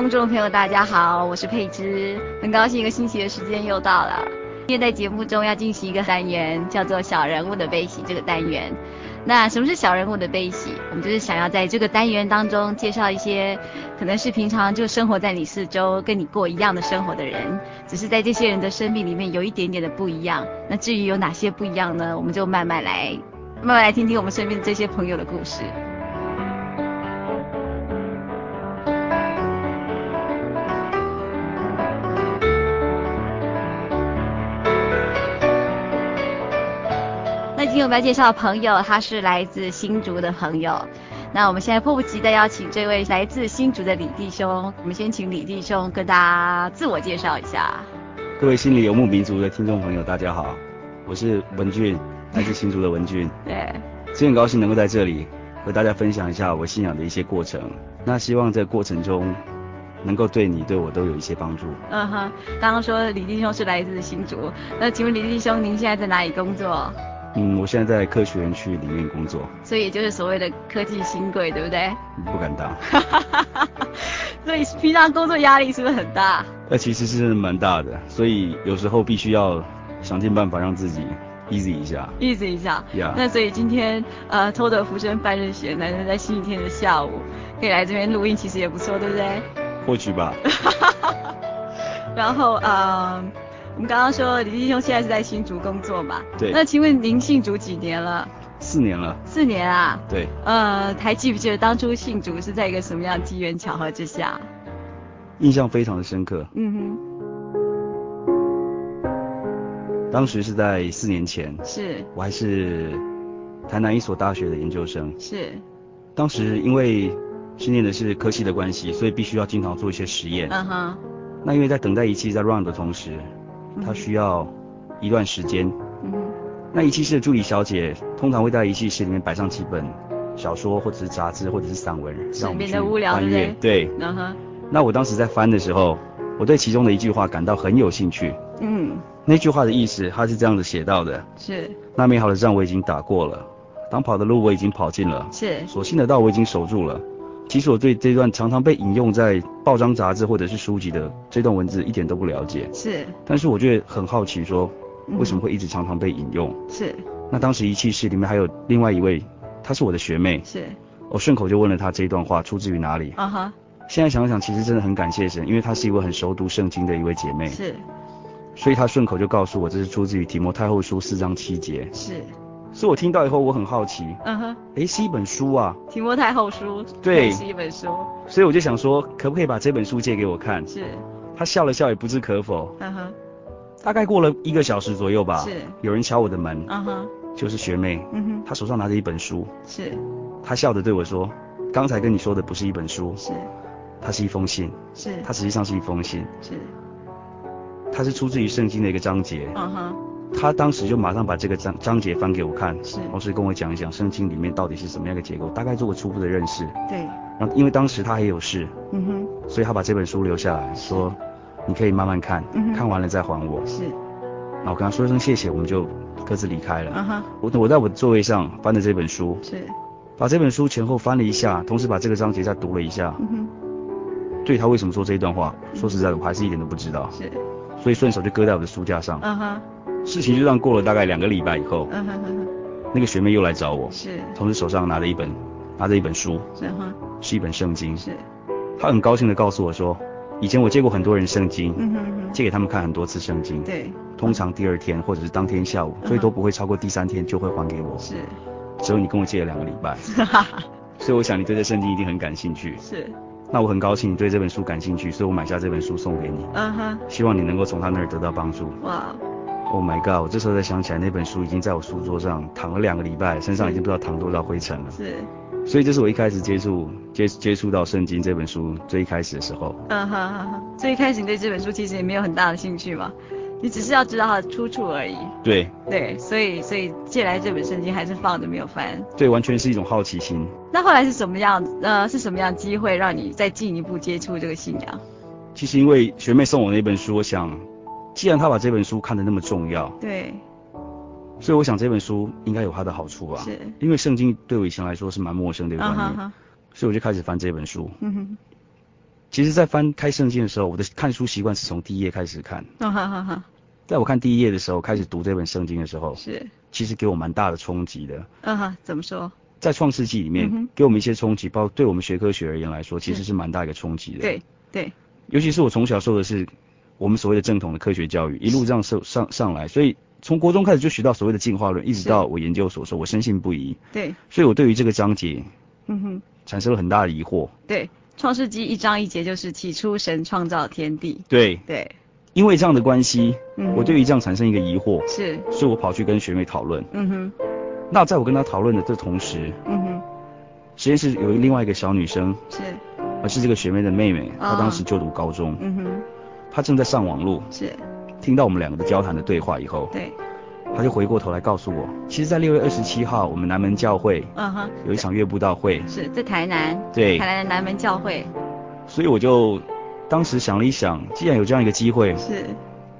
空中的朋友，大家好，我是佩芝，很高兴一个星期的时间又到了。今天在节目中要进行一个单元，叫做“小人物的悲喜”这个单元。那什么是小人物的悲喜？我们就是想要在这个单元当中介绍一些可能是平常就生活在你四周、跟你过一样的生活的人，只是在这些人的生命里面有一点点的不一样。那至于有哪些不一样呢？我们就慢慢来，慢慢来听听我们身边这些朋友的故事。今天我们要介绍的朋友，他是来自新竹的朋友。那我们现在迫不及待邀请这位来自新竹的李弟兄。我们先请李弟兄跟大家自我介绍一下。各位心里游牧民族的听众朋友，大家好，我是文俊，来自新竹的文俊。对，真很高兴能够在这里和大家分享一下我信仰的一些过程。那希望在过程中能够对你对我都有一些帮助。嗯哼，刚刚说李弟兄是来自新竹，那请问李弟兄您现在在哪里工作？嗯，我现在在科学园区里面工作，所以也就是所谓的科技新贵，对不对？不敢当。所以平常工作压力是不是很大？那其实是蛮大的，所以有时候必须要想尽办法让自己 easy 一下。easy 一下。Yeah。那所以今天呃偷得浮生半日闲，难得在星期天的下午可以来这边录音，其实也不错，对不对？或许吧。然后呃。我们刚刚说李弟兄现在是在新竹工作嘛？对。那请问您信主几年了？四年了。四年啊？对。呃，还记不记得当初信主是在一个什么样的机缘巧合之下？印象非常的深刻。嗯哼。当时是在四年前。是。我还是台南一所大学的研究生。是。当时因为训练的是科系的关系，所以必须要经常做一些实验。嗯哼。那因为在等待仪器在 run 的同时。他需要一段时间。嗯。那仪器室的助理小姐通常会在仪器室里面摆上几本小说，或者是杂志，或者是散文，让我们去翻阅。对。嗯哼。那我当时在翻的时候，我对其中的一句话感到很有兴趣。嗯。那句话的意思，它是这样子写到的。是。那美好的仗我已经打过了，当跑的路我已经跑尽了。是。所幸的道我已经守住了。其实我对这段常常被引用在报章杂志或者是书籍的这段文字一点都不了解，是。但是我觉得很好奇，说为什么会一直常常被引用？嗯、是。那当时仪器室里面还有另外一位，她是我的学妹，是。我顺口就问了她这一段话出自于哪里？啊哈。现在想想，其实真的很感谢神，因为她是一位很熟读圣经的一位姐妹，是。所以她顺口就告诉我，这是出自于提摩太后书四章七节，是。所以我听到以后，我很好奇。嗯哼。诶，是一本书啊。提摩太后书。对。是一本书。所以我就想说，可不可以把这本书借给我看？是。他笑了笑，也不置可否。嗯哼。大概过了一个小时左右吧。是。有人敲我的门。嗯哼。就是学妹。嗯哼。她手上拿着一本书。是。她笑着对我说：“刚才跟你说的不是一本书。”是。它是一封信。是。它实际上是一封信。是。它是出自于圣经的一个章节。嗯哼。他当时就马上把这个章章节翻给我看，是，同时跟我讲一讲圣经里面到底是什么样的结构，大概做个初步的认识。对。然后因为当时他还有事，嗯哼，所以他把这本书留下来说，你可以慢慢看，嗯看完了再还我。是，那我跟他说一声谢谢，我们就各自离开了。嗯哼，我我在我的座位上翻着这本书，是，把这本书前后翻了一下，同时把这个章节再读了一下。嗯哼，对他为什么说这一段话，说实在的，我还是一点都不知道。是，所以顺手就搁在我的书架上。嗯哼，事情就这样过了大概两个礼拜以后，嗯哼哼哼，那个学妹又来找我，是，同时手上拿着一本拿着一本书，是哈，是一本圣经。是，她很高兴的告诉我说，以前我借过很多人圣经，嗯哼哼，借给他们看很多次圣经，对，通常第二天或者是当天下午，最多不会超过第三天就会还给我。是，只有你跟我借了两个礼拜，哈哈，所以我想你对这圣经一定很感兴趣。是，那我很高兴你对这本书感兴趣，所以我买下这本书送给你，嗯哼，希望你能够从他那儿得到帮助。哇，Oh my god！我这时候才想起来，那本书已经在我书桌上躺了两个礼拜，身上已经不知道躺多少灰尘了。是，所以这是我一开始接触接接触到圣经这本书最一开始的时候。嗯哼哼哼，最一开始你对这本书其实也没有很大的兴趣嘛，你只是要知道它的出处而已。对对，所以所以借来这本圣经还是放着没有翻。对，完全是一种好奇心。那后来是什么样？呃，是什么样机会让你再进一步接触这个信仰？其实因为学妹送我那本书，我想，既然他把这本书看得那么重要，对，所以我想这本书应该有它的好处吧。是因为圣经对我以前来说是蛮陌生的一个观念，嗯哼哼所以我就开始翻这本书。嗯哼，其实，在翻开圣经的时候，我的看书习惯是从第一页开始看。嗯哼哼哼，在我看第一页的时候，开始读这本圣经的时候，是，其实给我蛮大的冲击的。嗯哼，怎么说？在创世纪里面，嗯给我们一些冲击，包括对我们学科学而言来说，其实是蛮大一个冲击的。对对，尤其是我从小受的是我们所谓的正统的科学教育，一路这样受上上来，所以从国中开始就学到所谓的进化论，一直到我研究所说，我深信不疑。对，所以我对于这个章节嗯哼，产生了很大的疑惑。对，创世纪一章一节就是起初神创造天地。对，对，因为这样的关系，嗯。我对于这样产生一个疑惑，是，所以我跑去跟学妹讨论。嗯哼，那在我跟她讨论的这同时，嗯哼，实验室有另外一个小女生，是，而是这个学妹的妹妹，她哦当时就读高中，嗯哼，她正在上网路，是，听到我们两个的交谈的对话以后，对，他就回过头来告诉我，其实，在六月二十七号，我们南门教会嗯哼，有一场月步道会，是在台南，对。台南的南门教会，所以我就当时想了一想，既然有这样一个机会，是，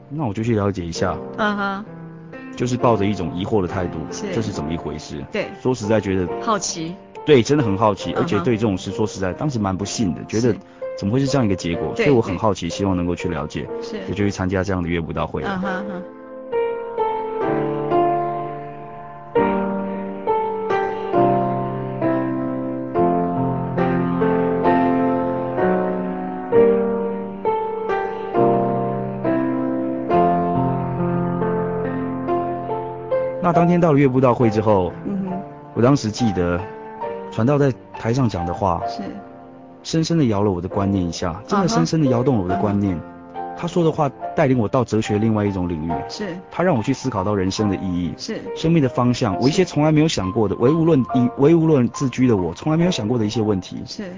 那我就去了解一下，嗯哼，就是抱着一种疑惑的态度，是。这是怎么一回事？对，说实在觉得，好奇，对，真的很好奇，而且对这种事，说实在，当时蛮不信的，觉得是怎么会是这样一个结果？所以我很好奇，希望能够去了解，是，也就去参加这样的月布道会。了。嗯。哼哼，那当天到了月布道会之后，嗯哼，我当时记得传道在台上讲的话，是，深深的摇了我的观念一下，真的深深的摇动了我的观念。他说的话带领我到哲学另外一种领域，是，他让我去思考到人生的意义。是，生命的方向，我一些从来没有想过的唯物论以唯物论自居的我，从来没有想过的一些问题。是，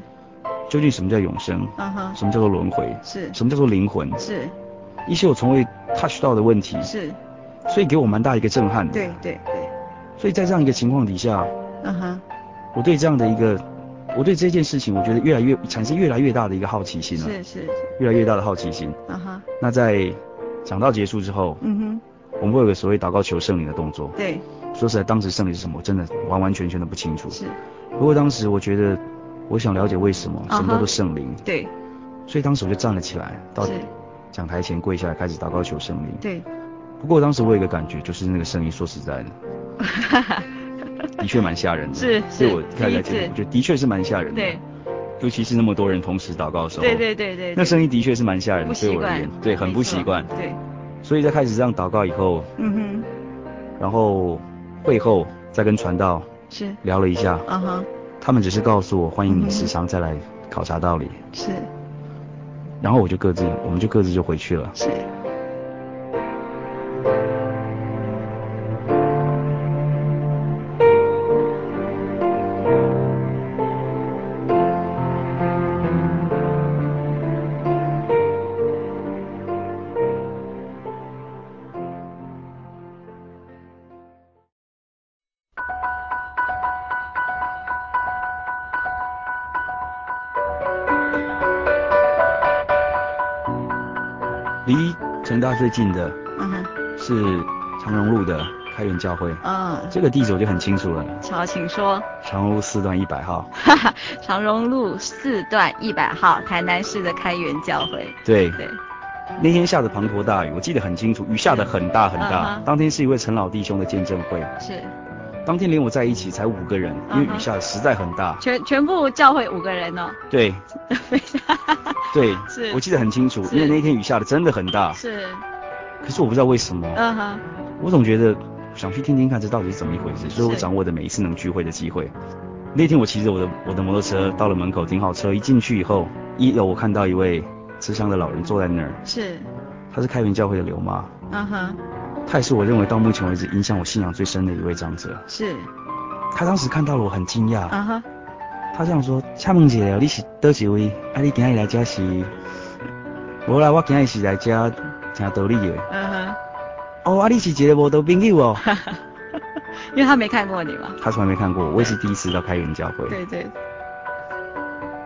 究竟什么叫永生？嗯哼，什么叫做轮回？是，什么叫做灵魂？是，一些我从未 touch 到的问题，是，所以给我蛮大一个震撼的。对对对，所以在这样一个情况底下，嗯哼，我对这样的一个，我对这件事情，我觉得越来越产生越来越大的一个好奇心了，是是，越来越大的好奇心。啊哈，那在讲到结束之后，嗯哼，我们会有个所谓祷告求圣灵的动作。对，说实在，当时圣灵是什么，我真的完完全全的不清楚。是，不过当时我觉得，我想了解为什么，什么叫做圣灵，对，所以当时我就站了起来，到是，讲台前跪下来，开始祷告求圣灵。对，不过当时我有一个感觉，就是那个声音，说实在的，的确蛮吓人的。是所以我看一开始来觉得的确是蛮吓人的。对，尤其是那么多人同时祷告的时候。对对对对，那声音的确是蛮吓人的，对我而言，，对，很不习惯。对，所以在开始这样祷告以后，嗯哼，然后会后再跟传道是，聊了一下，嗯哼，他们只是告诉我欢迎你时常再来考察道理，是然后我就各自，我们就各自就回去了。是，最近的，嗯哼，是长荣路的开元教会。嗯，这个地址我就很清楚了。好，请说。长荣路四段一百号。哈哈，长荣路四段一百号，台南市的开元教会。对对。那天下着滂沱大雨，我记得很清楚，雨下的很大很大。嗯、当天是一位陈老弟兄的见证会。是。当天连我在一起才五个人，因为雨下的实在很大。全全部教会五个人哦。对。对。是。我记得很清楚，因为那天雨下的真的很大。是。可是我不知道为什么。嗯哼。我总觉得想去听听看这到底是怎么一回事，所以我掌握的每一次能聚会的机会。那天我骑着我的我的摩托车到了门口，停好车，一进去以后，一楼我看到一位慈祥的老人坐在那儿。是。他是开元教会的刘妈。嗯哼。他也是我认为到目前为止影响我信仰最深的一位长者。是。他当时看到了我很惊讶。嗯哼。他这样说：“请问一下，你是哪一位？啊，你今日来这是？无啦，我今日是来这听道理的。”嗯哼。哦，啊，你是一个无道朋友哦。因为他没看过你嘛。他从来没看过我，我也是第一次到开元教会。对对。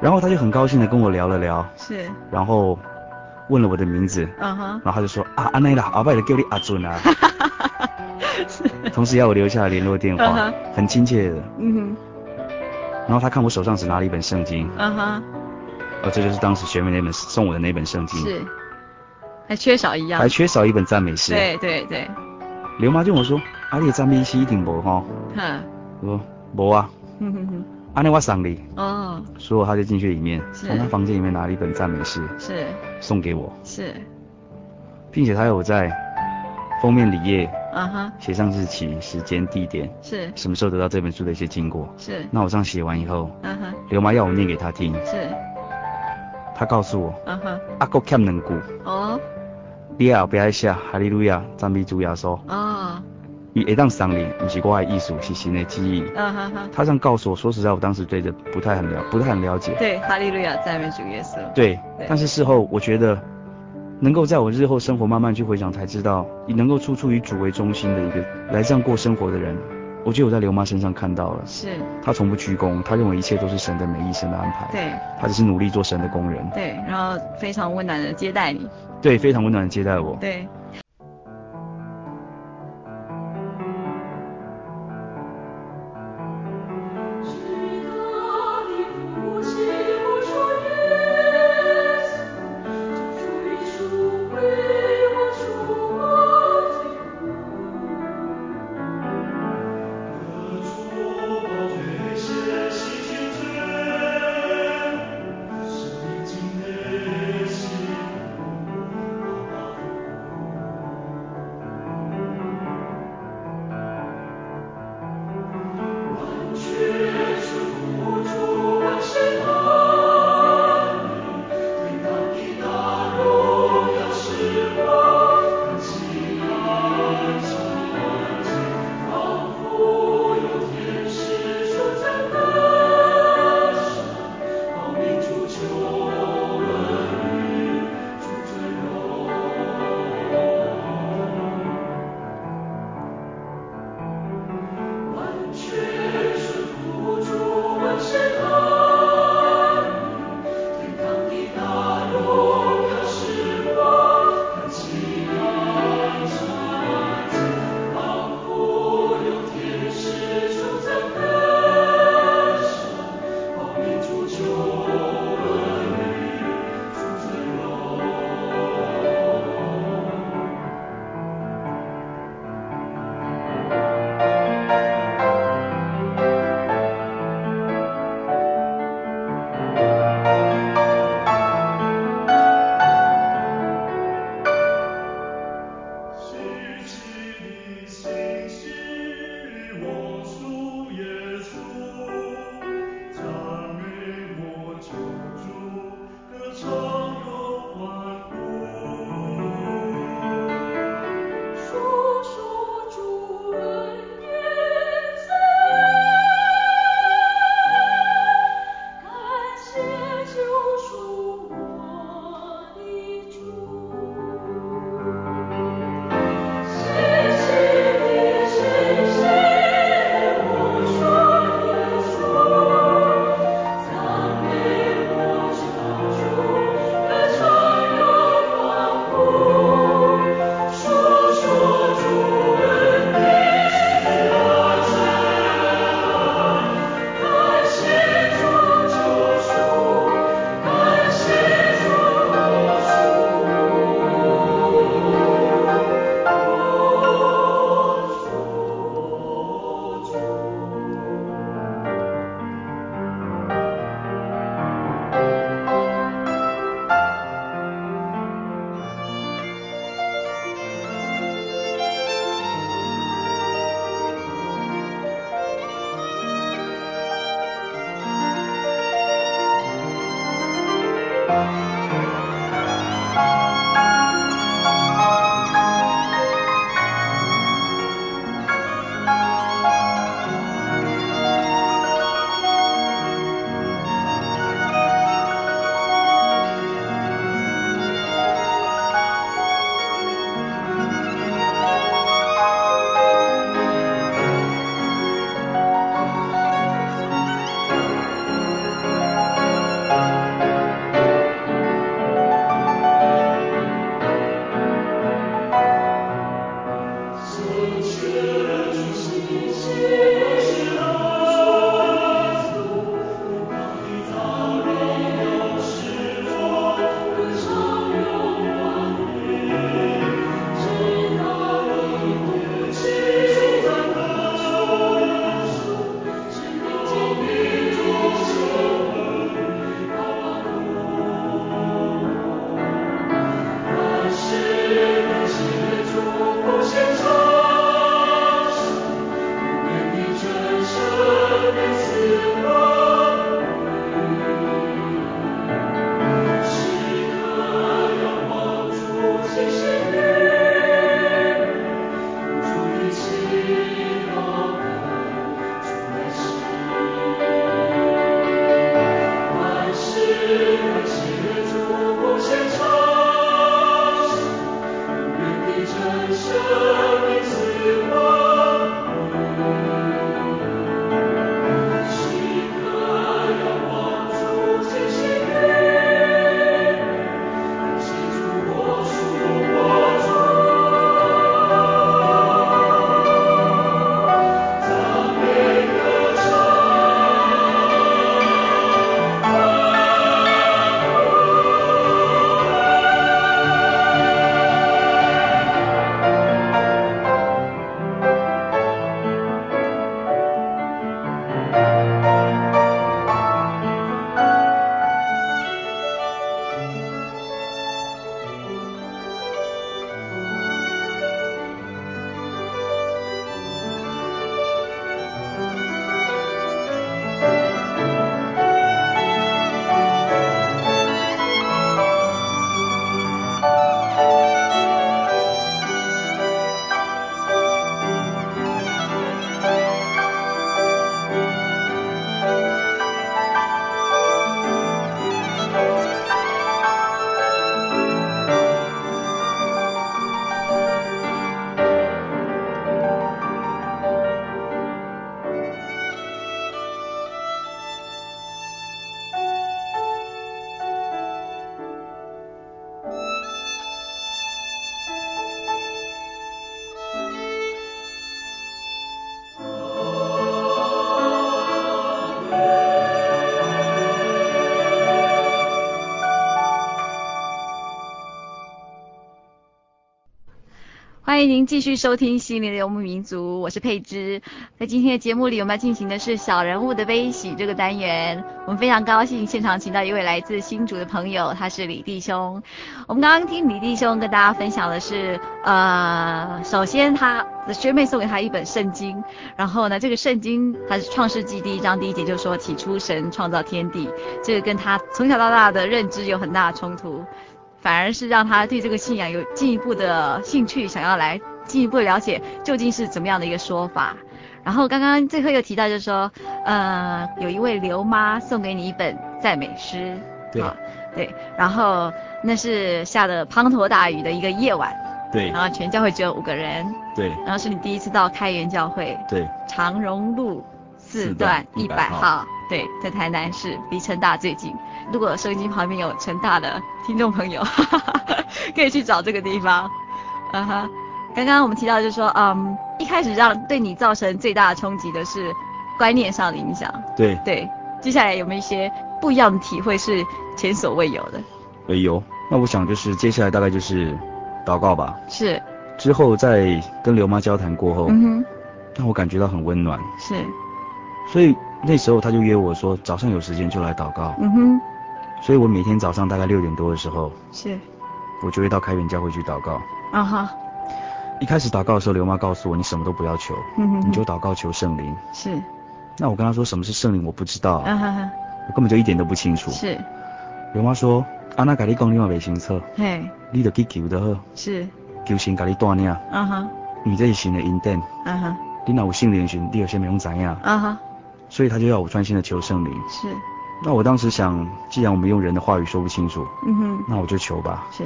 然后他就很高兴的跟我聊了聊。是。然后。问了我的名字，嗯哼，然后他就说啊，阿奈啦，阿拜的叫你阿尊啊，同时要我留下联络电话，很亲切的，嗯哼，然后他看我手上只拿了一本圣经，嗯哼，哦，这就是当时学妹那本送我的那本圣经，是，还缺少一样，还缺少一本赞美诗，对对对，刘妈就跟我说，阿你的赞美诗一定无哈，哼，我说无啊，哼哼哼。阿内瓦桑里哦，所以他就进去里面，从他房间里面拿了一本赞美诗，是。送给我，是，并且他有在封面里页，啊哈，写上日期、时间、地点，是。什么时候得到这本书的一些经过，是。那我这样写完以后，啊哈，刘妈要我念给他听，是。他告诉我，啊哈，阿哥欠两句，哦，你也不要写哈利路亚赞美主耶稣，哦。你一当桑林，不是我的艺术，是新的记忆。嗯哼哼。他这样告诉我，说实在，我当时对这不太很了，不太很了解。对，哈利路亚赞美主耶稣。对，但是事后我觉得，能够在我日后生活慢慢去回想，才知道，以能够处处以主为中心的一个来这样过生活的人，我觉得我在刘妈身上看到了。是。他从不鞠躬，他认为一切都是神的美意，神的安排。对。他只是努力做神的工人。对，然后非常温暖的接待你。对，非常温暖的接待我。对。欢迎您继续收听《心灵的游牧民族》，我是佩芝。在今天的节目里，我们要进行的是小人物的悲喜这个单元。我们非常高兴现场请到一位来自新竹的朋友，他是李弟兄。我们刚刚听李弟兄跟大家分享的是，呃，首先他的学妹送给他一本圣经，然后呢，这个圣经它是创世纪第一章第一节就说起初神创造天地，这个跟他从小到大的认知有很大的冲突。反而是让他对这个信仰有进一步的兴趣，想要来进一步了解究竟是怎么样的一个说法。然后刚刚最后又提到，就是说，呃，有一位刘妈送给你一本赞美诗，对，对，然后那是下的滂沱大雨的一个夜晚，对，然后全教会只有五个人，对，然后是你第一次到开元教会，对，长荣路四段一百号。对，在台南市，离成大最近。如果收音机旁边有成大的听众朋友，哈哈哈，可以去找这个地方。嗯哼，刚刚我们提到就是说，嗯，一开始让对你造成最大的冲击的是观念上的影响。对对，接下来有没有一些不一样的体会是前所未有的？未有。那我想就是接下来大概就是祷告吧。是。之后在跟刘妈交谈过后，嗯哼，让我感觉到很温暖。是。所以。那时候他就约我说，早上有时间就来祷告。嗯哼。所以我每天早上大概六点多的时候，是，我就会到开元教会去祷告。啊哈。一开始祷告的时候，刘妈告诉我，你什么都不要求，嗯哼，你就祷告求圣灵。是。那我跟他说什么是圣灵，我不知道。啊哈哈。我根本就一点都不清楚。是。刘妈说，阿那甲你讲你嘛袂清楚。嘿。你就去求就好。是。求神甲你带领。啊哈。你这是神的恩典。啊哈。你若有圣灵时，你有啥物拢知影。啊哈。所以他就要我专心的求圣灵。是。那我当时想，既然我们用人的话语说不清楚，嗯哼，那我就求吧。是。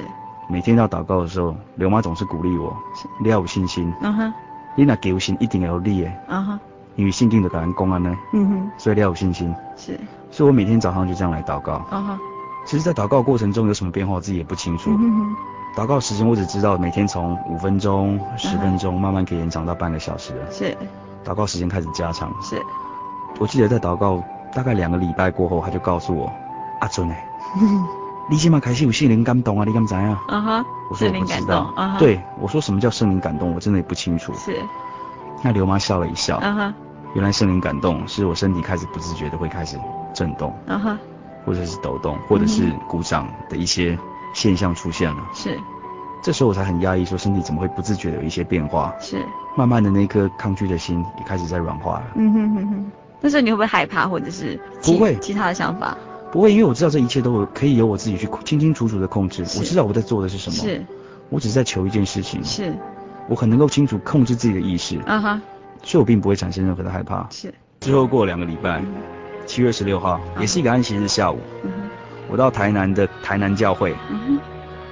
每天要祷告的时候，刘妈总是鼓励我，是。你要有信心。嗯哼。你若求神一定要有你的。嗯哼。因为圣经就甲咱讲安呢。嗯哼。所以你要有信心。是。所以我每天早上就这样来祷告。嗯哼。其实，在祷告过程中有什么变化，我自己也不清楚。嗯哼。祷告时间我只知道每天从五分钟、十分钟慢慢可以延长到半个小时。是。祷告时间开始加长。是。我记得在祷告大概两个礼拜过后，他就告诉我：“阿尊哎，你起码开始有心灵感动啊？你敢知啊？”啊哈。我说我不知道。Uh -huh. 对，我说什么叫圣灵感动？我真的也不清楚。是。那刘妈笑了一笑。啊哈。原来圣灵感动是我身体开始不自觉的会开始震动。啊哈。或者是抖动，或者是鼓掌的一些现象出现了。是。这时候我才很压抑，说身体怎么会不自觉的有一些变化？是。慢慢的那颗抗拒的心也开始在软化了。嗯哼哼哼。那时候你会不会害怕，或者是不会其他的想法？不会，因为我知道这一切都可以由我自己去清清楚楚的控制。我知道我在做的是什么。是。我只是在求一件事情。是。我很能够清楚控制自己的意识。啊哈。所以我并不会产生任何的害怕。是。之后过两个礼拜，七月十六号，也是一个安息日下午。我到台南的台南教会。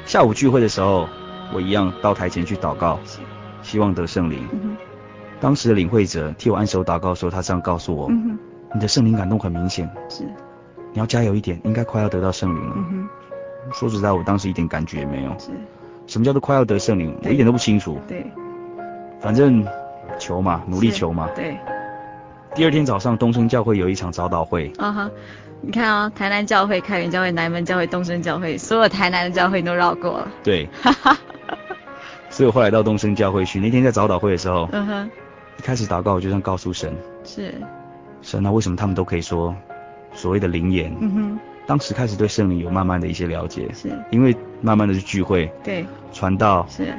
下午聚会的时候，我一样到台前去祷告，希望得圣灵。当时的领会者替我按手祷告的时候，他这样告诉我：“嗯，你的圣灵感动很明显，是，你要加油一点，应该快要得到圣灵了。”说实在，我当时一点感觉也没有。是，什么叫做快要得圣灵？我一点都不清楚。对，反正求嘛，努力求嘛。对。第二天早上，东升教会有一场早祷会。啊哈，你看啊、哦，台南教会、开元教会、南门教会、东升教会，所有台南的教会都绕过了。对。哈哈。所以我后来到东升教会去，那天在早祷会的时候。嗯哼。一开始祷告，我就这样告诉神：是。神啊，为什么他们都可以说所谓的灵言？嗯哼。当时开始对圣灵有慢慢的一些了解，是。因为慢慢的去聚会，对，传道，是。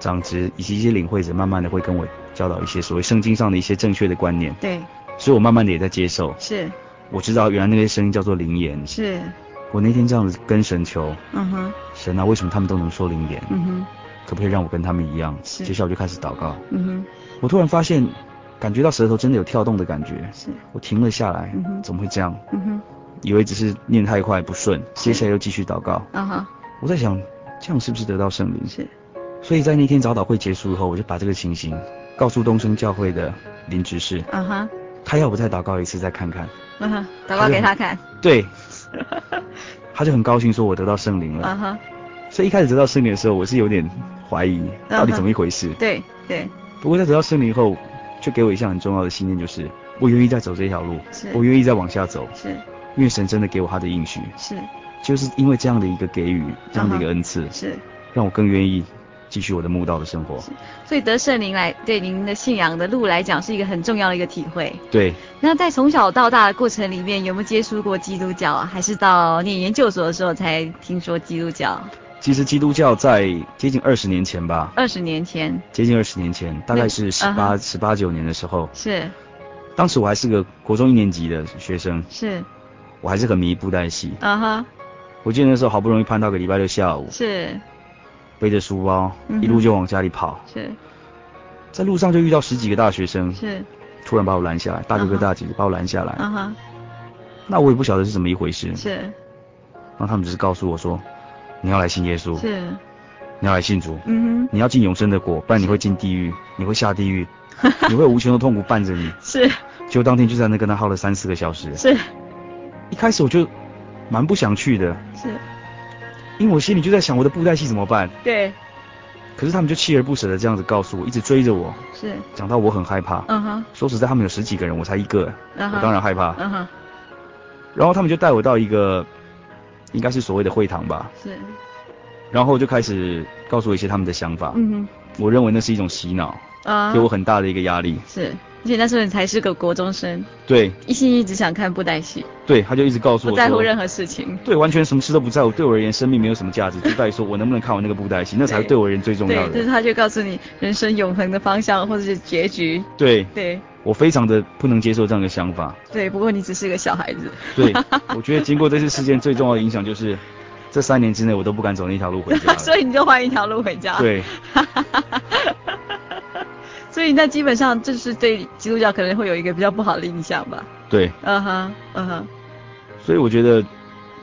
长执以及一些领会者，慢慢的会跟我教导一些所谓圣经上的一些正确的观念，对，所以我慢慢的也在接受，是，我知道原来那些声音叫做灵言，是，我那天这样子跟神求，嗯哼，神啊，为什么他们都能说灵言？嗯哼，可不可以让我跟他们一样？是，接下来我就开始祷告，嗯哼，我突然发现。感觉到舌头真的有跳动的感觉，是我停了下来，嗯哼，怎么会这样？嗯哼，以为只是念太快不顺，接下来又继续祷告。啊哈，我在想，这样是不是得到圣灵？是。所以在那天早祷会结束以后，我就把这个情形告诉东升教会的林执事。啊哈，他要我再祷告一次，再看看。啊哈，祷告给他看。对。他就很高兴，说我得到圣灵了。啊哈。所以一开始得到圣灵的时候，我是有点怀疑，到底怎么一回事？对对。不过在得到圣灵以后。就给我一项很重要的信念，就是我愿意再走这条路，是我愿意再往下走，是因为神真的给我他的应许，是，就是因为这样的一个给予，这样的一个恩赐，是，让我更愿意继续我的慕道的生活。所以得圣灵来对您的信仰的路来讲是一个很重要的一个体会。对。那在从小到大的过程里面，有没有接触过基督教啊？还是到念研究所的时候才听说基督教？其实基督教在接近二十年前吧。二十年前。接近二十年前，大概是十八十八九年的时候。是。当时我还是个国中一年级的学生。是。我还是很迷布袋戏。啊哈。我记得那时候好不容易盼到个礼拜六下午。是。背着书包，一路就往家里跑。是，在路上就遇到十几个大学生，是，突然把我拦下来，大哥哥大姐姐把我拦下来。啊哈，那我也不晓得是怎么一回事。是，然后他们只是告诉我说，你要来信耶稣，是，你要来信主，嗯哼，你要进永生的果，不然你会进地狱，你会下地狱，你会有无穷的痛苦伴着你。是，结果当天就在那跟他耗了三四个小时。是，一开始我就蛮不想去的。是。因为我心里就在想，我的布袋戏怎么办？对。可是他们就锲而不舍的这样子告诉我，一直追着我。是。讲到我很害怕。嗯哼。说实在，他们有十几个人，我才一个。我当然害怕。嗯哼。然后他们就带我到一个，应该是所谓的会堂吧。是。然后就开始告诉我一些他们的想法。嗯哼。我认为那是一种洗脑。啊。给我很大的一个压力。是。而且那时候你才是个国中生，对，一心一直想看布袋戏，对，他就一直告诉我，不在乎任何事情，对，完全什么事都不在乎，对我而言，生命没有什么价值，就在于说我能不能看完那个布袋戏，那才是对我而言最重要的。对，就是他就告诉你人生永恒的方向或者是结局。对，对，我非常的不能接受这样的想法。对，不过你只是个小孩子。对，我觉得经过这次事件最重要的影响就是，这三年之内我都不敢走那条路回家。所以你就换一条路回家。对。所以那基本上就是对基督教可能会有一个比较不好的印象吧。对。嗯哼，嗯哼。所以我觉得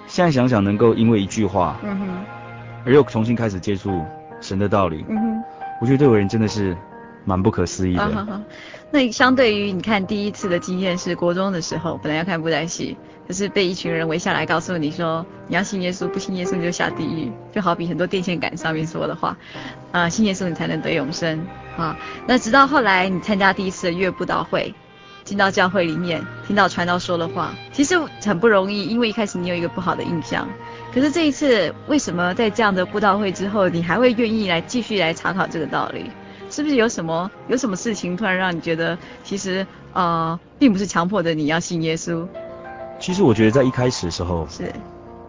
现在想想，能够因为一句话，嗯哼，而又重新开始接触神的道理，嗯哼，我觉得对我人真的是蛮不可思议的。那相对于你看第一次的经验是国中的时候，本来要看布袋戏，可是被一群人围下来告诉你说你要信耶稣，不信耶稣你就下地狱，就好比很多电线杆上面说的话，啊、信耶稣你才能得永生啊。那直到后来你参加第一次的月布道会，进到教会里面听到传道说的话，其实很不容易，因为一开始你有一个不好的印象。可是这一次为什么在这样的布道会之后，你还会愿意来继续来查考这个道理？是不是有什么有什么事情突然让你觉得，其实呃，并不是强迫着你要信耶稣？其实我觉得在一开始的时候，是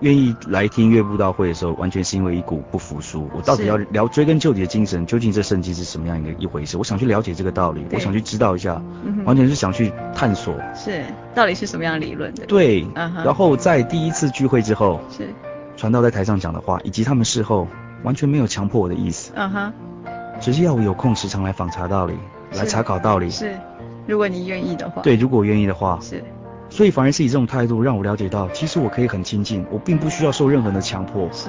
愿意来听月布道会的时候，完全是因为一股不服输。我到底要聊追根究底的精神，究竟这圣经是什么样一个一回事？我想去了解这个道理，我想去知道一下，嗯、完全是想去探索。是，到底是什么样的理论的？对，嗯、然后在第一次聚会之后，是传道在台上讲的话，以及他们事后完全没有强迫我的意思。嗯哼。只是要我有空时常来访查道理，来查考道理。是，如果你愿意的话。对，如果我愿意的话。是。所以反而是以这种态度让我了解到，其实我可以很亲近，我并不需要受任何人的强迫。是。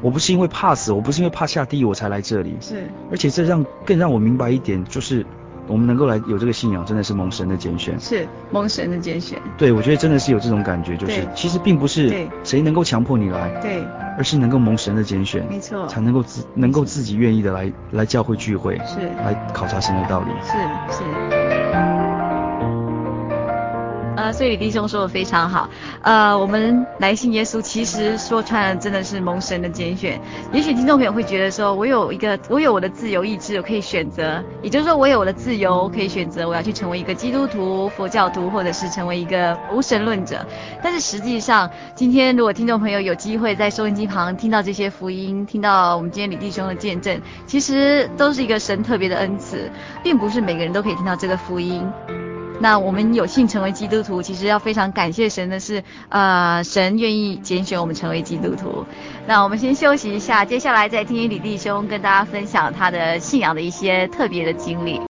我不是因为怕死，我不是因为怕下地狱我才来这里。是。而且这让更让我明白一点，就是。我们能够来有这个信仰，真的是蒙神的拣选，是蒙神的拣选。对，我觉得真的是有这种感觉，就是其实并不是谁能够强迫你来，对，而是能够蒙神的拣选，没错，才能够自能够自己愿意的来来教会聚会，是。来考察神的道理，是是。呃，所以李弟兄说的非常好。呃，我们来信耶稣，其实说穿了，真的是蒙神的拣选。也许听众朋友会觉得说，我有一个，我有我的自由意志，我可以选择。也就是说，我有我的自由，可以选择我要去成为一个基督徒、佛教徒，或者是成为一个无神论者。但是实际上，今天如果听众朋友有机会在收音机旁听到这些福音，听到我们今天李弟兄的见证，其实都是一个神特别的恩赐，并不是每个人都可以听到这个福音。那我们有幸成为基督徒，其实要非常感谢神的是，呃，神愿意拣选我们成为基督徒。那我们先休息一下，接下来再听李弟兄跟大家分享他的信仰的一些特别的经。历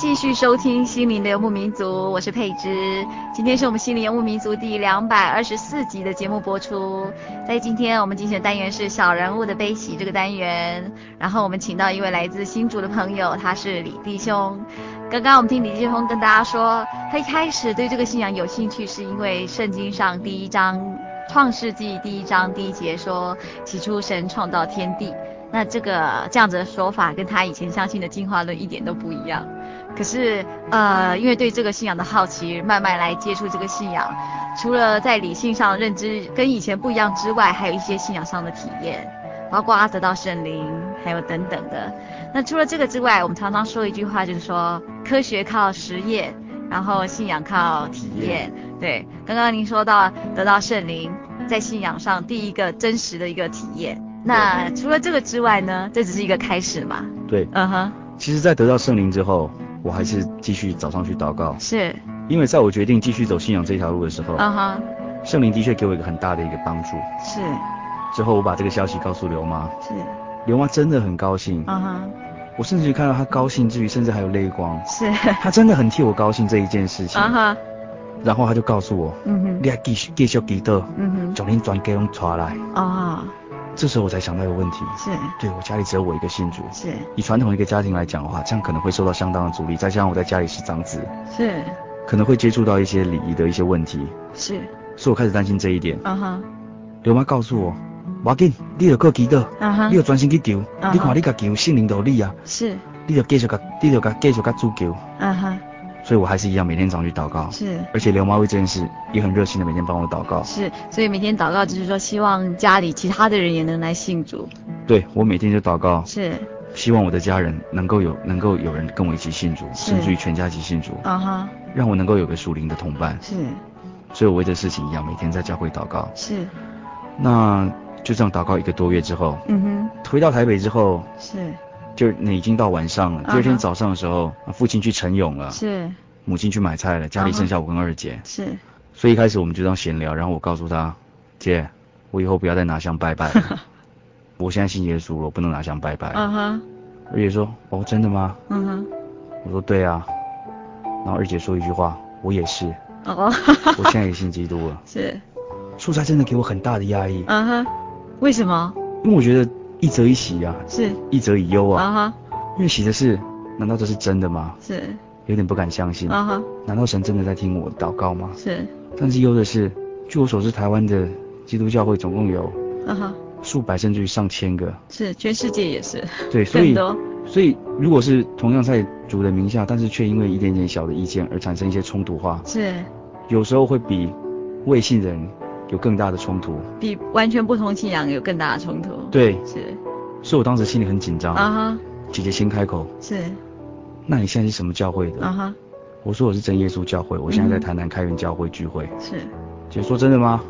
继续收听《心灵的游牧民族》，我是佩芝。今天是我们《心灵游牧民族》第两百二十四集的节目播出。在今天我们精选单元是小人物的悲喜这个单元，然后我们请到一位来自新竹的朋友，他是李弟兄。刚刚我们听李弟兄跟大家说，他一开始对这个信仰有兴趣，是因为圣经上第一章《创世纪》第一章第一节说：“起初神创造天地。”那这个这样子的说法跟他以前相信的进化论一点都不一样。可是呃，因为对这个信仰的好奇，慢慢来接触这个信仰，除了在理性上认知跟以前不一样之外，还有一些信仰上的体验，包括得到圣灵，还有等等的。那除了这个之外，我们常常说一句话，就是说科学靠实验，然后信仰靠体验。对，刚刚您说到得到圣灵，在信仰上第一个真实的一个体验。那除了这个之外呢？这只是一个开始嘛？对，嗯哼、uh-huh。其实，在得到圣灵之后，我还是继续早上去祷告。是。因为在我决定继续走信仰这条路的时候，嗯哼，圣灵的确给我一个很大的一个帮助。是。之后我把这个消息告诉刘妈。是。刘妈真的很高兴。嗯哼。我甚至看到她高兴之余，甚至还有泪光。是。她真的很替我高兴这一件事情。嗯哼。然后她就告诉我，嗯哼，你要继续继续祈祷，嗯哼，将恁全家拢带来。哦。这时候我才想到一个问题，是，对我家里只有我一个信主，是，以传统一个家庭来讲的话，这样可能会受到相当的阻力，再加上我在家里是长子，是，可能会接触到一些礼仪的一些问题，是，所以我开始担心这一点。嗯哼，刘妈告诉我，不要紧，你要搁祈祷，嗯哼，你要专心去求，uh-huh. 你看你家求圣灵都力啊，是，你要继续甲，你要甲继续甲主求，嗯哼。所以我还是一样每天早上去祷告，是，而且刘妈为这件事也很热心的每天帮我祷告，是，所以每天祷告就是说希望家里其他的人也能来信主，对，我每天就祷告，是，希望我的家人能够有能够有人跟我一起信主，甚至于全家一起信主，啊哈，让我能够有个属灵的同伴，是，所以我为这事情一样每天在教会祷告，是，那就这样祷告一个多月之后，嗯哼，回到台北之后，是，就那已经到晚上了，第二天早上的时候，父亲去晨泳了，是。母亲去买菜了，家里剩下我跟二姐。是。所以一开始我们就这样闲聊，然后我告诉她，姐，我以后不要再拿香拜拜了。我现在信耶稣了，我不能拿香拜拜。嗯哼。二姐说，哦，真的吗？嗯哼。我说对啊。然后二姐说一句话，我也是。哦。我现在也信基督了。是。出差真的给我很大的压抑。嗯哼。为什么？因为我觉得一则以喜啊。是。一则以忧啊。啊哈。因为喜的是，难道这是真的吗？是。有点不敢相信啊哈难道神真的在听我祷告吗？是。但是忧的是，据我所知，台湾的基督教会总共有，啊哈，数百甚至于上千个。是，全世界也是。对，所以所以如果是同样在主的名下，但是却因为一点点小的意见而产生一些冲突化，是，有时候会比未信人有更大的冲突，比完全不同信仰有更大的冲突。对，是，所以我当时心里很紧张。啊哈，姐姐先开口。是，那你现在是什么教会的？啊哈，我说我是真耶稣教会，我现在在台南开源教会聚会。是，姐说真的吗？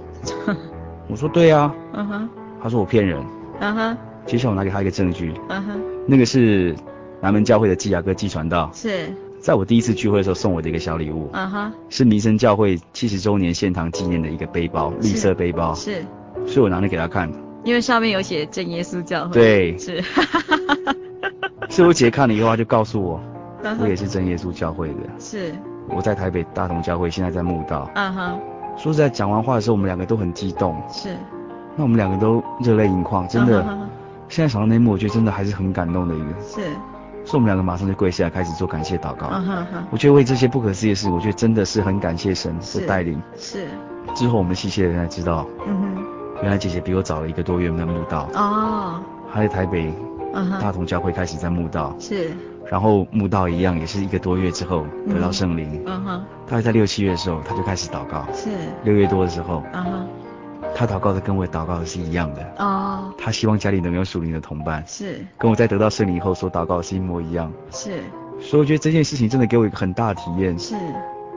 我说对啊。嗯哼，他说我骗人。嗯哼，接下来我拿给他一个证据。嗯哼，那个是南门教会的季亚哥季传道。是。在我第一次聚会的时候送我的一个小礼物，嗯哼，是民生教会七十周年献堂纪念的一个背包，绿色背包，是，所以我拿来给他看，因为上面有写正耶稣教会，对，是，所以我姐看了以后，她就告诉我，我也是正耶稣教会的，是，我在台北大同教会，现在在墓道，嗯哼，说实在，讲完话的时候，我们两个都很激动，是，那我们两个都热泪盈眶，真的，现在想到那一幕，我觉得真的还是很感动的一个，是。所以我们两个马上就跪下来开始做感谢祷告。Uh huh. 我觉得为这些不可思议的事，我觉得真的是很感谢神的带领。是。之后我们细细的人才知道，嗯哼、uh，huh. 原来姐姐比我早了一个多月在慕道。哦。Uh. 她在台北大同教会开始在慕道。是、uh。然后慕道一样，也是一个多月之后得到圣灵。嗯哼、uh。大.概在六七月的时候，她就开始祷告。是。六月多的时候。嗯哼、uh。他祷告的跟我祷告的是一样的。哦，他希望家里能有属灵的同伴，是。跟我在得到圣灵以后所祷告的是一模一样，是，所以我觉得这件事情真的给我一个很大的体验，是，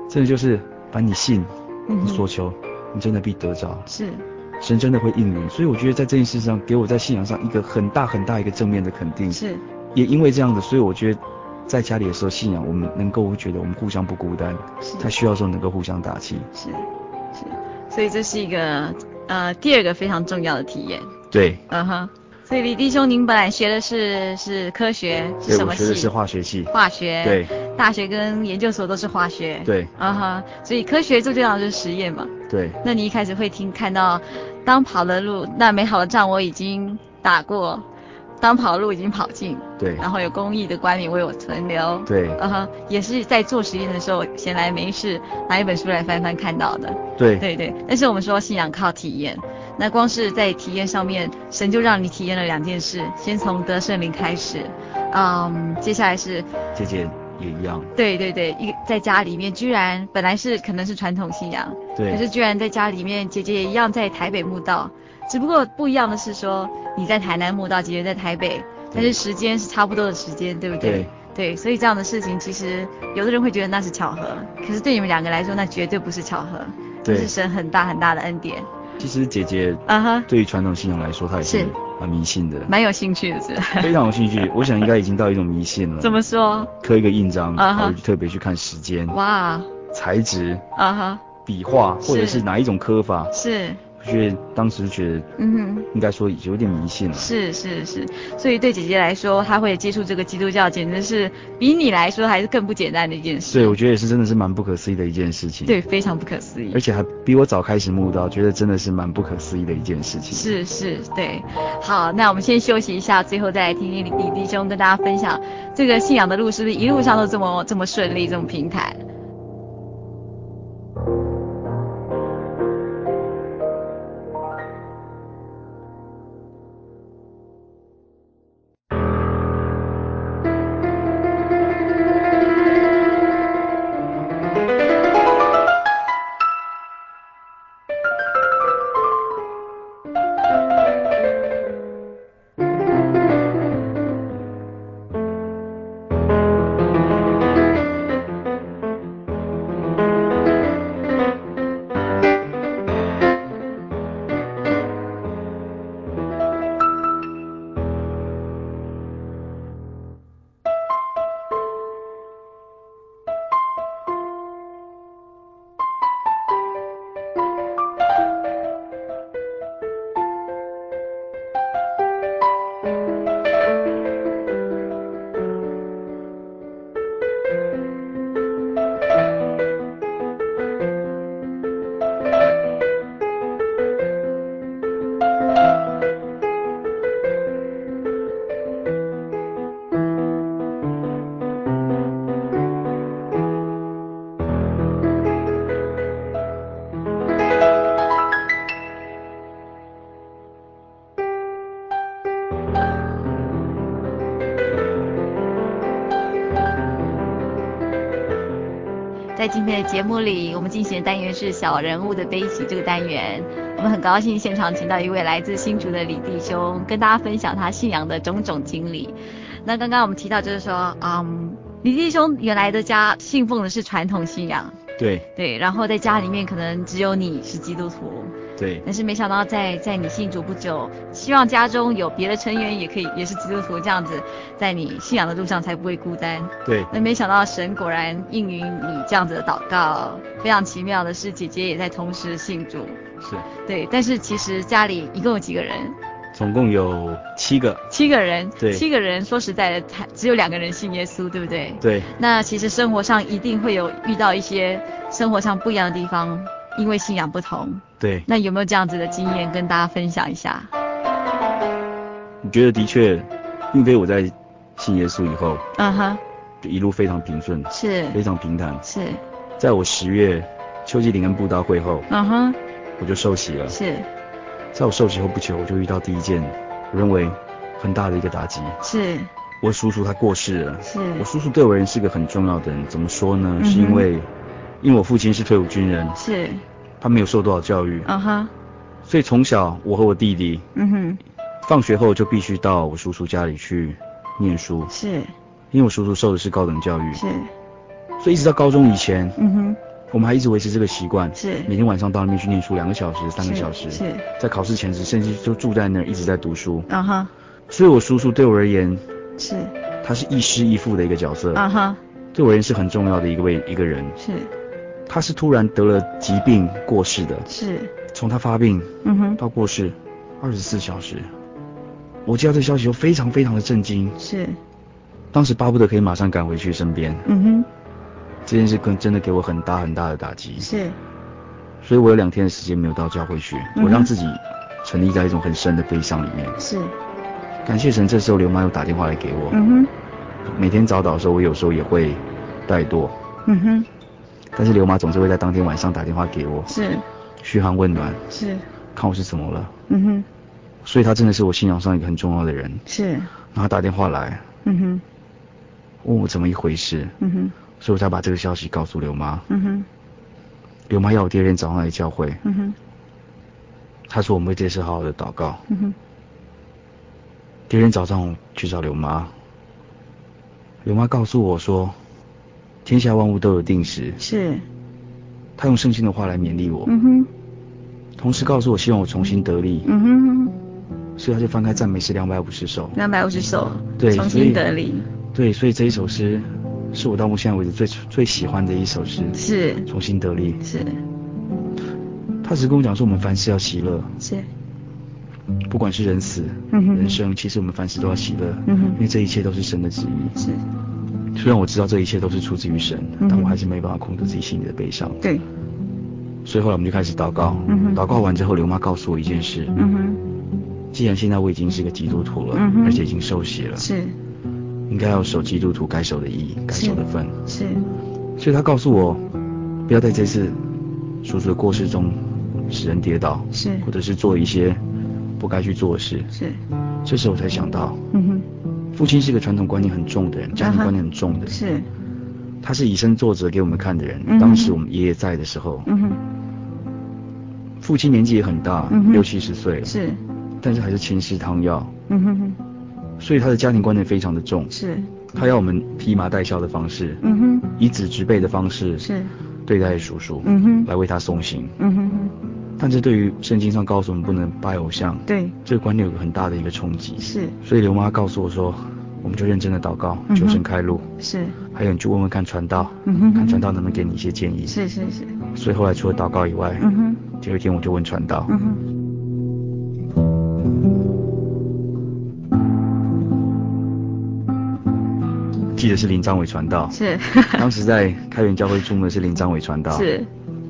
真的就是把你信，你所求，你真的必得着，是，神真的会应允，所以我觉得在这件事上给我在信仰上一个很大很大一个正面的肯定，是，也因为这样子，所以我觉得在家里的时候信仰我们能够觉得我们互相不孤单，是，在需要的时候能够互相打气，是，是，所以这是一个。呃，第二个非常重要的体验。对。嗯哼。所以李弟兄，您本来学的是是科学，是什么系？学的是化学系。化学。对。大学跟研究所都是化学。对。啊哈。所以科学最重要的就是实验嘛。对。那你一开始会听看到，当跑的路，那美好的仗我已经打过。当跑路已经跑尽，对，然后有公益的管理为我存留，对，嗯哼，也是在做实验的时候闲来没事拿一本书来翻翻看到的，对，对对。但是我们说信仰靠体验，那光是在体验上面，神就让你体验了两件事，先从得圣灵开始，嗯，接下来是姐姐也一样，对对对，一个在家里面居然本来是可能是传统信仰，对，可是居然在家里面姐姐也一样在台北墓道。只不过不一样的是说，你在台南慕道，姐姐在台北，但是时间是差不多的时间，对不对？对，对，所以这样的事情其实有的人会觉得那是巧合，可是对你们两个来说，那绝对不是巧合，这是神很大很大的恩典。其实姐姐啊哈，对于传统信仰来说，她也是蛮迷信的，蛮有兴趣的，是非常有兴趣。我想应该已经到一种迷信了。怎么说？刻一个印章啊哈，特别去看时间哇，材质啊哈，笔画或者是哪一种刻法是。我觉得当时觉得，嗯哼，应该说有点迷信了。是是是，所以对姐姐来说，她会接触这个基督教，简直是比你来说还是更不简单的一件事。对，我觉得也是真的是蛮不可思议的一件事情。对，非常不可思议。而且还比我早开始慕道，觉得真的是蛮不可思议的一件事情。是是，对。好，那我们先休息一下，最后再来听听李弟兄跟大家分享这个信仰的路是不是一路上都这么这么顺利，这么平坦。在今天的节目里，我们进行的单元是小人物的悲喜这个单元。我们很高兴现场请到一位来自新竹的李弟兄，跟大家分享他信仰的种种经历。那刚刚我们提到就是说，嗯，李弟兄原来的家信奉的是传统信仰，对对，然后在家里面可能只有你是基督徒。对，但是没想到在在你信主不久，希望家中有别的成员也可以也是基督徒，这样子，在你信仰的路上才不会孤单。对，那没想到神果然应允你这样子的祷告，非常奇妙的是，姐姐也在同时信主。是。对，但是其实家里一共有几个人？总共有七个。七个人。对。七个人，说实在的，只有两个人信耶稣，对不对？对。那其实生活上一定会有遇到一些生活上不一样的地方。因为信仰不同，对，那有没有这样子的经验跟大家分享一下？你觉得的确，并非我在信耶稣以后，嗯哼，就一路非常平顺，是，非常平坦，是。在我十月秋季灵恩布道会后，嗯哼，我就受洗了，是。在我受洗后不久，我就遇到第一件我认为很大的一个打击，是。我叔叔他过世了，是。我叔叔对我而言是个很重要的人，怎么说呢？嗯、是因为。因为我父亲是退伍军人，是，他没有受多少教育，啊哈，所以从小我和我弟弟，嗯哼，放学后就必须到我叔叔家里去念书，是，因为我叔叔受的是高等教育，是，所以一直到高中以前，嗯哼，我们还一直维持这个习惯，是，每天晚上到那边去念书两个小时、三个小时，是，在考试前时甚至就住在那儿一直在读书，嗯哼，所以我叔叔对我而言，是，他是亦师亦父的一个角色，嗯哼，对我而言是很重要的一个位一个人，是。他是突然得了疾病过世的，是。从他发病，嗯哼，到过世，二十四小时。我接到这消息后，非常非常的震惊。是。当时巴不得可以马上赶回去身边。嗯哼。这件事跟真的给我很大很大的打击。是。所以我有两天的时间没有到教会去，嗯、我让自己沉溺在一种很深的悲伤里面。是。感谢神，这时候刘妈又打电话来给我。嗯哼。每天早祷的时候，我有时候也会怠惰。嗯哼。但是刘妈总是会在当天晚上打电话给我，是，嘘寒问暖，是，看我是怎么了，嗯哼，所以她真的是我信仰上一个很重要的人，是，然后打电话来，嗯哼，问我怎么一回事，嗯哼，所以我才把这个消息告诉刘妈，嗯哼，刘妈要我第二天早上来教会，嗯哼，她说我们会这次好好的祷告，嗯哼，第二天早上我去找刘妈，刘妈告诉我说。天下万物都有定时，是。他用圣经的话来勉励我，嗯哼。同时告诉我希望我重新得力，嗯哼。所以他就翻开赞美诗两百五十首，两百五十首，对，重新得力。对，所以这一首诗是我到目前为止最最喜欢的一首诗，是。重新得力，是。他只跟我讲说，我们凡事要喜乐，是。不管是人死，嗯，人生，其实我们凡事都要喜乐，因为这一切都是神的旨意，是。虽然我知道这一切都是出自于神，嗯，但我还是没办法控制自己心里的悲伤。对。所以后来我们就开始祷告。嗯，祷告完之后，刘妈告诉我一件事。嗯，既然现在我已经是个基督徒了，嗯，而且已经受洗了，是。应该要守基督徒该守的义，该守的分。是。所以他告诉我，不要在这次叔叔的过世中使人跌倒，是。或者是做一些不该去做的事。是。这时候我才想到。嗯哼。父亲是一个传统观念很重的人，家庭观念很重的人。是，他是以身作则给我们看的人。嗯、当时我们爷爷在的时候，嗯、父亲年纪也很大，嗯、六七十岁了，是，但是还是亲师汤药。嗯哼哼，所以他的家庭观念非常的重。是，他要我们披麻戴孝的方式，嗯哼，以子执辈的方式，是，对待叔叔，嗯哼，来为他送行。嗯哼，但是对于圣经上告诉我们不能拜偶像，对，这个观念有个很大的一个冲击。是，所以刘妈告诉我说。我们就认真的祷告，求神开路。嗯、是。还有你去问问看传道，看传道能不能给你一些建议。是是是。所以后来除了祷告以外，嗯哼，第二天我就问传道。嗯哼。记得是林章伟传道。是。当时在开元教会中的是林章伟传道。是。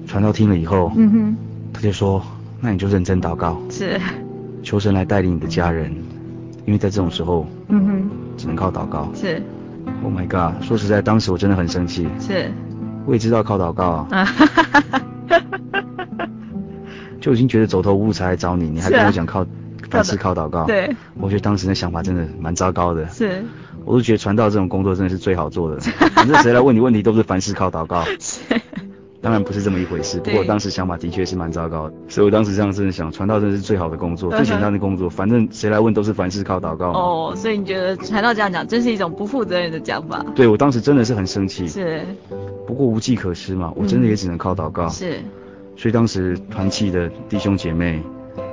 传道听了以后，嗯哼，他就说：“那你就认真祷告。”是。求神来带领你的家人。因为在这种时候，嗯哼，只能靠祷告。是，Oh my God！说实在，当时我真的很生气。是，我也知道靠祷告啊，就已经觉得走投无路才来找你，你还跟我讲靠凡事靠祷告。对，我觉得当时的想法真的蛮糟糕的。是，我都觉得传道这种工作真的是最好做的，反正谁来问你问题都是凡事靠祷告。是。当然不是这么一回事，不过我当时想法的确是蛮糟糕的，所以我当时这样真的想，传道真的是最好的工作，最简单的工作，反正谁来问都是凡事靠祷告。哦，所以你觉得传道这样讲，真是一种不负责任的讲法？对，我当时真的是很生气。是。不过无计可施嘛，我真的也只能靠祷告。是。所以当时团契的弟兄姐妹，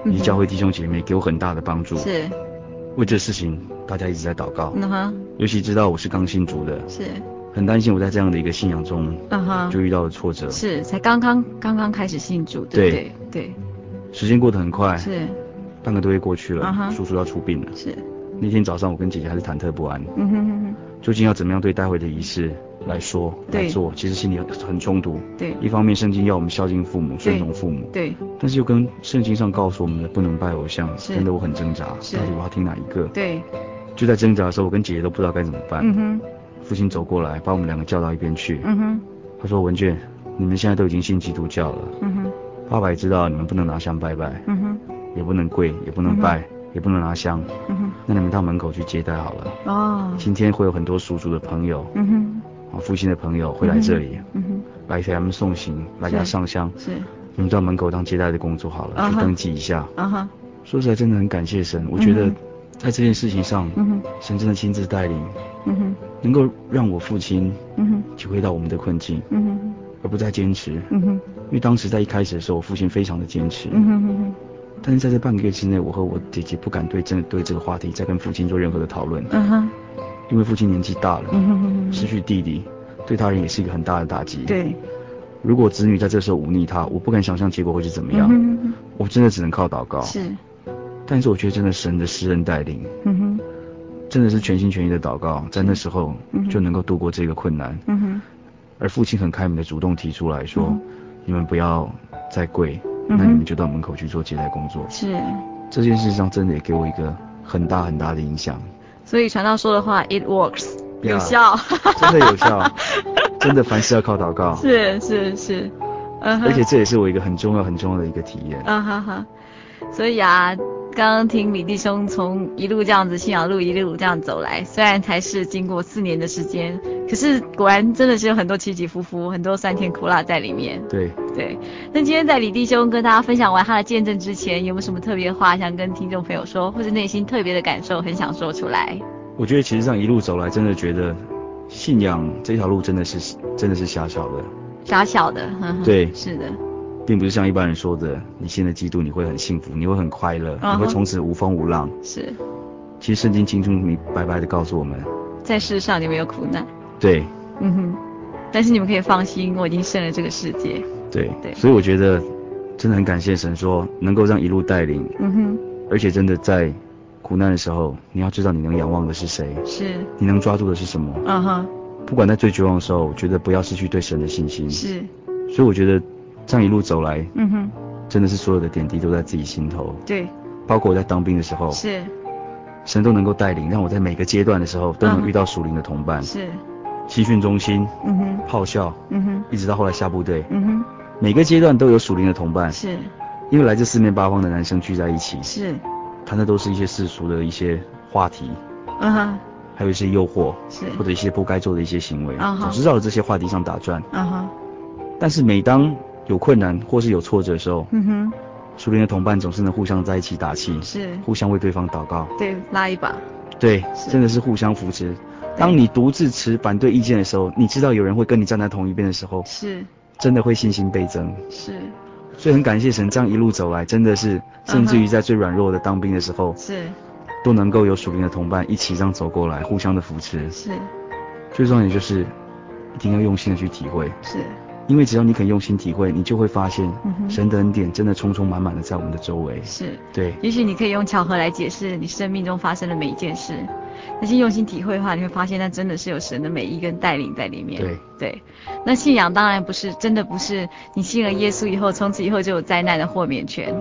以及教会弟兄姐妹给我很大的帮助。是。为这事情，大家一直在祷告。嗯哼。尤其知道我是刚信主的。是。很担心我在这样的一个信仰中，嗯哼，就遇到了挫折。是，才刚刚刚刚开始信主，对对对。时间过得很快，是，半个多月过去了，叔叔要出殡了。是。那天早上我跟姐姐还是忐忑不安。嗯哼哼哼。究竟要怎么样对待会的仪式来说来做？其实心里很冲突。对。一方面圣经要我们孝敬父母，顺从父母。对。但是又跟圣经上告诉我们的不能拜偶像，真的我很挣扎，到底我要听哪一个？对。就在挣扎的时候，我跟姐姐都不知道该怎么办。嗯哼。父亲走过来，把我们两个叫到一边去。嗯哼，他说：“文俊，你们现在都已经信基督教了。嗯哼，爸爸也知道你们不能拿香拜拜。嗯哼，也不能跪，也不能拜，嗯、也不能拿香。嗯哼，那你们到门口去接待好了。哦，今天会有很多叔叔的朋友，嗯哼，啊，父亲的朋友会来这里。嗯哼，来给他们送行，来给他上香。是，你们到门口当接待的工作好了，啊、去登记一下。啊哈，说实在，真的很感谢神。我觉得。嗯”在这件事情上，嗯哼，神真的亲自带领，嗯哼，能够让我父亲，嗯哼，体会到我们的困境，嗯哼，而不再坚持，嗯哼，因为当时在一开始的时候，我父亲非常的坚持，嗯哼哼，但是在这半个月之内，我和我姐姐不敢对这对这个话题再跟父亲做任何的讨论，嗯哼，因为父亲年纪大了，嗯哼哼，失去弟弟，对他人也是一个很大的打击，对，如果子女在这时候忤逆他，我不敢想象结果会是怎么样，嗯哼哼，我真的只能靠祷告，是。但是我觉得真的神的施恩带领，嗯哼，真的是全心全意的祷告，在那时候就能够度过这个困难，嗯哼。而父亲很开明的主动提出来说，嗯、你们不要再跪，嗯、那你们就到门口去做接待工作。是。这件事上真的也给我一个很大很大的影响。所以传道说的话，it works，有效。真的有效，真的凡事要靠祷告。是是是，嗯、uh。Huh、而且这也是我一个很重要很重要的一个体验。啊哈哈。所以啊。刚刚听李弟兄从一路这样子信仰路一路这样走来，虽然才是经过四年的时间，可是果然真的是有很多起起伏伏，很多酸甜苦辣在里面。对对。那今天在李弟兄跟大家分享完他的见证之前，有没有什么特别的话想跟听众朋友说，或者内心特别的感受很想说出来？我觉得其实这样一路走来，真的觉得信仰这条路真的是真的是狭小的。狭小的。呵呵对。是的。并不是像一般人说的，你信了基督你会很幸福，你会很快乐，uh huh. 你会从此无风无浪。是，其实圣经清楚明白白的告诉我们，在世上你们有苦难。对，嗯哼，但是你们可以放心，我已经胜了这个世界。对对，所以我觉得真的很感谢神说能够让一路带领，嗯哼，而且真的在苦难的时候，你要知道你能仰望的是谁，是，你能抓住的是什么，嗯哼，不管在最绝望的时候，我觉得不要失去对神的信心。是，所以我觉得。这样一路走来，嗯哼，真的是所有的点滴都在自己心头。对，包括我在当兵的时候，是，神都能够带领，让我在每个阶段的时候都能遇到属灵的同伴。是，集训中心，嗯哼，炮校，嗯哼，一直到后来下部队，嗯哼，每个阶段都有属灵的同伴。是，因为来自四面八方的男生聚在一起，是，谈的都是一些世俗的一些话题，嗯哼，还有一些诱惑，是，或者一些不该做的一些行为，啊哈，总是绕着这些话题上打转，啊哈，但是每当有困难或是有挫折的时候，嗯哼，属灵的同伴总是能互相在一起打气，是，互相为对方祷告，对，拉一把，对，真的是互相扶持。当你独自持反对意见的时候，你知道有人会跟你站在同一边的时候，是，真的会信心倍增，是。所以很感谢神，这样一路走来，真的是，甚至于在最软弱的当兵的时候，是，都能够有属灵的同伴一起这样走过来，互相的扶持，是。最重要的就是，一定要用心的去体会，是。因为只要你肯用心体会，你就会发现，神的恩典真的充充满满的在我们的周围。是，对。也许你可以用巧合来解释你生命中发生的每一件事，但是用心体会的话，你会发现那真的是有神的美意跟带领在里面。对，对。那信仰当然不是，真的不是你信了耶稣以后，从此以后就有灾难的豁免权。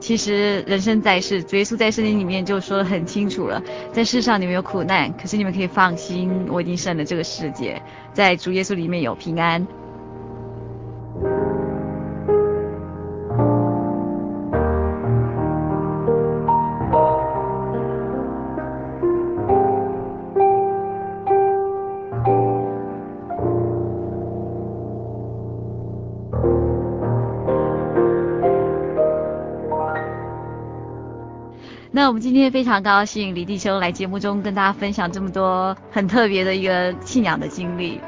其实人生在世，主耶稣在圣经里面就说得很清楚了，在世上你们有苦难，可是你们可以放心，我已经胜了这个世界，在主耶稣里面有平安。天非常高兴李弟兄来节目中跟大家分享这么多很特别的一个信仰的经历。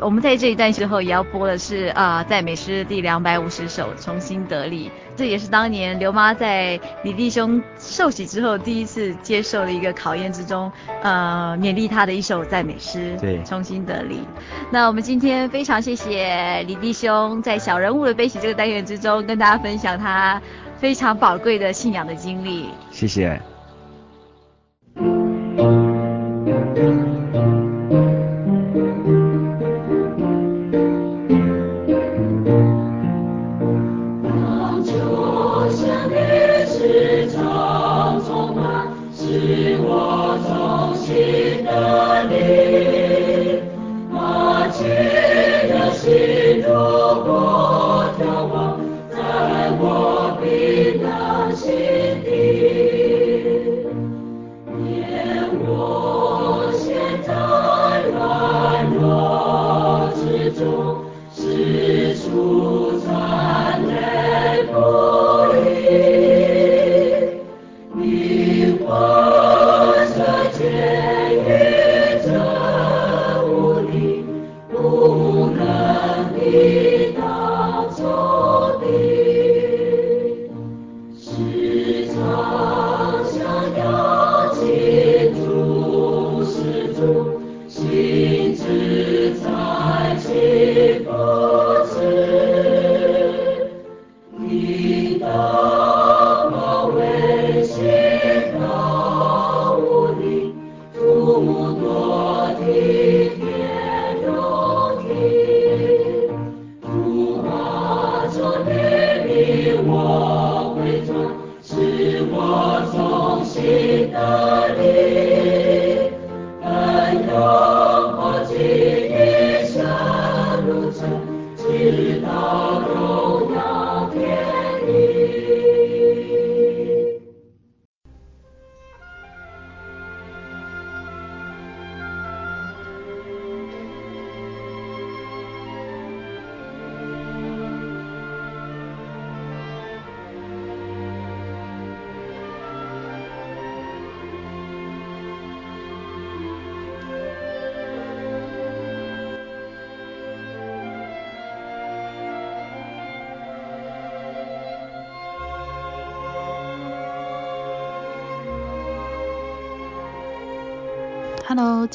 我们在这一段时候也要播的是啊，在美诗第两百五十首《重新得力》，这也是当年刘妈在李弟兄受洗之后第一次接受的一个考验之中，呃，勉励他的一首赞美诗。对，《重新得力》。那我们今天非常谢谢李弟兄在小人物的悲喜这个单元之中跟大家分享他非常宝贵的信仰的经历。谢谢。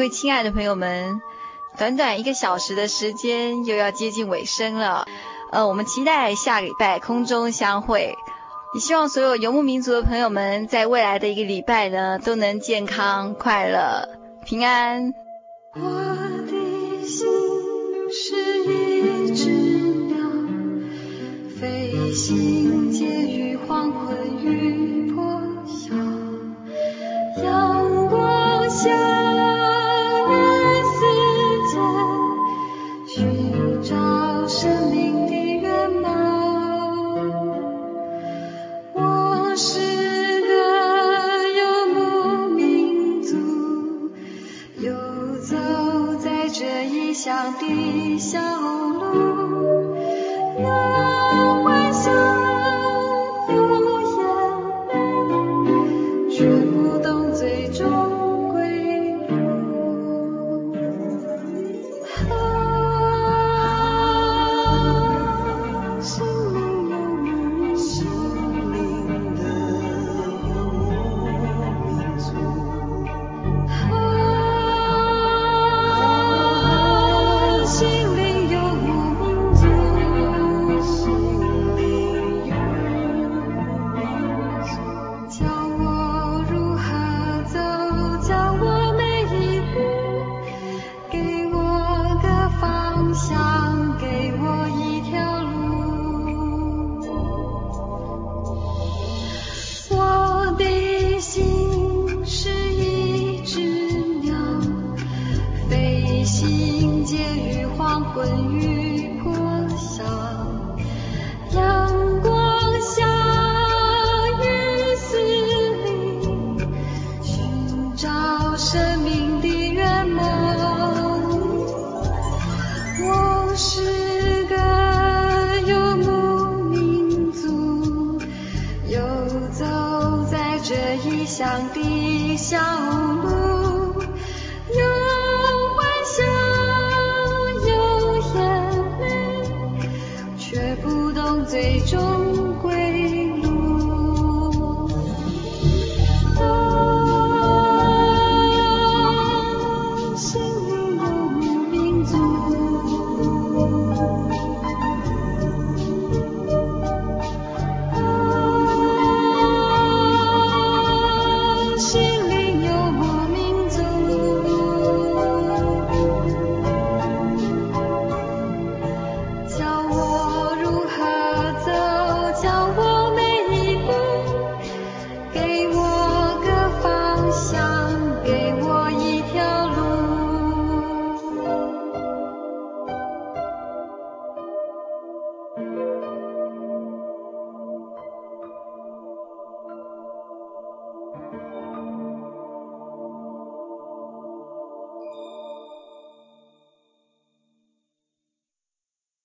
各位亲爱的朋友们，短短一个小时的时间又要接近尾声了。呃，我们期待下礼拜空中相会。也希望所有游牧民族的朋友们，在未来的一个礼拜呢，都能健康、快乐、平安。